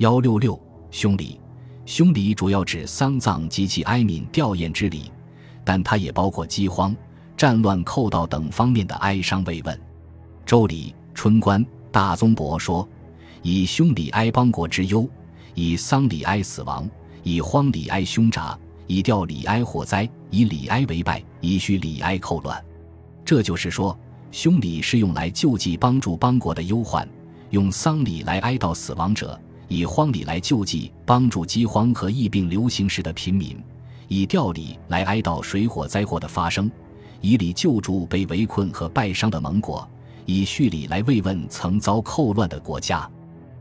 幺六六凶礼，凶礼主要指丧葬及其哀悯吊唁之礼，但它也包括饥荒、战乱、寇盗等方面的哀伤慰问。周礼春官大宗伯说：“以凶礼哀邦国之忧，以丧礼哀死亡，以荒礼哀凶杂，以吊礼哀火灾，以礼哀为败，以虚礼哀寇乱。”这就是说，凶礼是用来救济帮助邦国的忧患，用丧礼来哀悼死亡者。以荒礼来救济帮助饥荒和疫病流行时的贫民，以吊礼来哀悼水火灾祸的发生，以礼救助被围困和败伤的盟国，以叙礼来慰问曾遭寇乱的国家。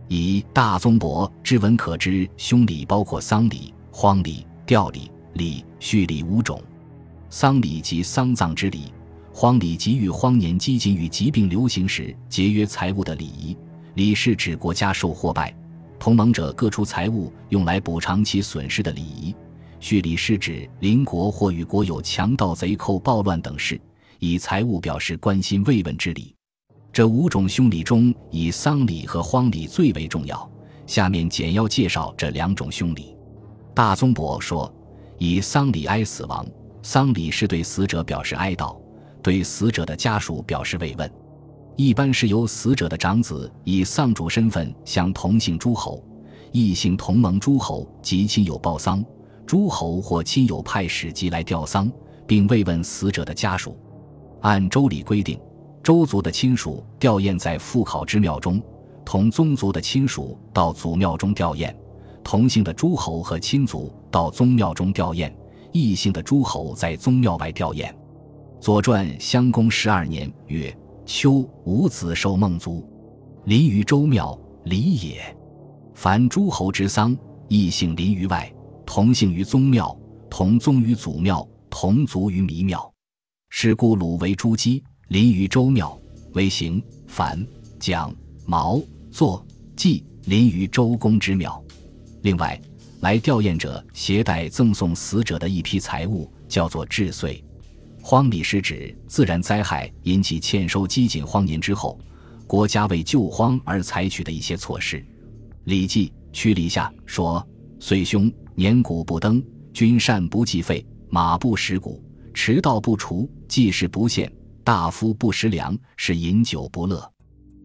以大宗伯之文可知，凶礼包括丧礼、荒礼、吊礼、礼、叙礼五种。丧礼即丧葬之礼，荒礼即与荒年饥馑与疾病流行时节约财物的礼仪。礼是指国家受祸败。同盟者各出财物用来补偿其损失的礼仪，叙礼是指邻国或与国有强盗、贼寇、暴乱等事，以财物表示关心慰问之礼。这五种凶礼中，以丧礼和荒礼最为重要。下面简要介绍这两种凶礼。大宗伯说：“以丧礼哀死亡，丧礼是对死者表示哀悼，对死者的家属表示慰问。”一般是由死者的长子以丧主身份向同姓诸侯、异姓同盟诸侯及亲友报丧，诸侯或亲友派使节来吊丧，并慰问死者的家属。按周礼规定，周族的亲属吊唁在父考之庙中，同宗族的亲属到祖庙中吊唁；同姓的诸侯和亲族到宗庙中吊唁，异姓的诸侯在宗庙外吊唁。《左传》襄公十二年曰。秋五子受孟族，临于周庙，礼也。凡诸侯之丧，异姓临于外，同姓于宗庙，同宗于祖庙，同族于弥庙。是故鲁为诸姬，临于周庙，为行、凡、蒋、毛、作、祭，临于周公之庙。另外，来吊唁者携带赠送死者的一批财物，叫做治岁。荒礼是指自然灾害引起欠收饥馑荒年之后，国家为救荒而采取的一些措施。《礼记·曲礼下》说：“岁凶，年谷不登，君善不计费，马不食谷，迟道不除，祭事不献，大夫不食粮，是饮酒不乐。”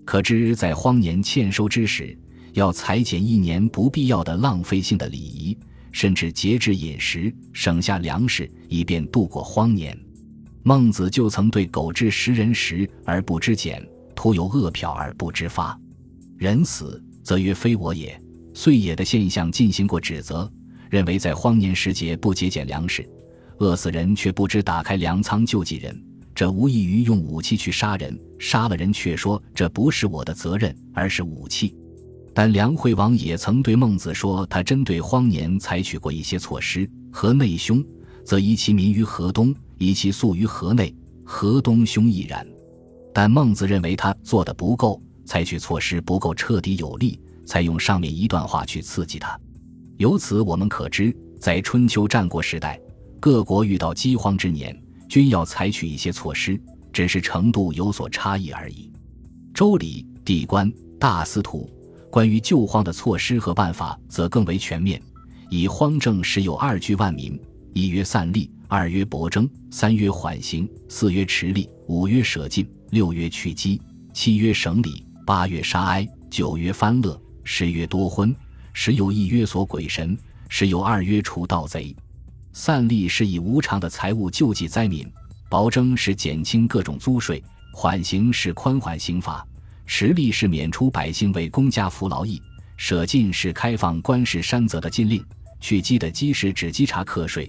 可知在荒年欠收之时，要裁减一年不必要的浪费性的礼仪，甚至节制饮食，省下粮食，以便度过荒年。孟子就曾对狗至食人食而不知俭，徒有恶殍而不知发。人死则曰非我也，遂也的现象进行过指责，认为在荒年时节不节俭粮食，饿死人却不知打开粮仓救济人，这无异于用武器去杀人，杀了人却说这不是我的责任，而是武器。但梁惠王也曾对孟子说，他针对荒年采取过一些措施，和内凶，则移其民于河东。以其宿于河内，河东凶亦然。但孟子认为他做的不够，采取措施不够彻底有力，才用上面一段话去刺激他。由此我们可知，在春秋战国时代，各国遇到饥荒之年，均要采取一些措施，只是程度有所差异而已。周礼、地官、大司徒关于救荒的措施和办法，则更为全面。以荒政时有二居万民，一曰散利。二曰薄征，三曰缓刑，四曰持力，五曰舍禁，六曰去饥，七曰省礼，八曰杀哀，九曰翻乐，十曰多婚，十有一曰所鬼神，十有二曰除盗贼。散利是以无偿的财物救济灾民，薄征是减轻各种租税，缓刑是宽缓刑罚，持力是免除百姓为公家服劳役，舍禁是开放官事山泽的禁令，去饥的饥是指稽查课税。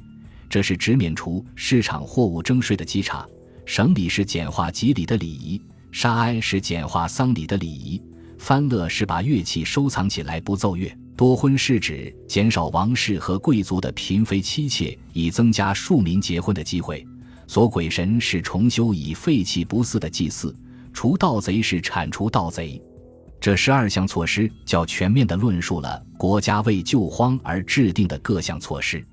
这是指免除市场货物征税的稽查，省礼是简化吉礼的礼仪，杀哀是简化丧礼的礼仪，翻乐是把乐器收藏起来不奏乐，多婚是指减少王室和贵族的嫔妃妻妾，以增加庶民结婚的机会。所鬼神是重修已废弃不祀的祭祀，除盗贼是铲除盗贼。这十二项措施较全面地论述了国家为救荒而制定的各项措施。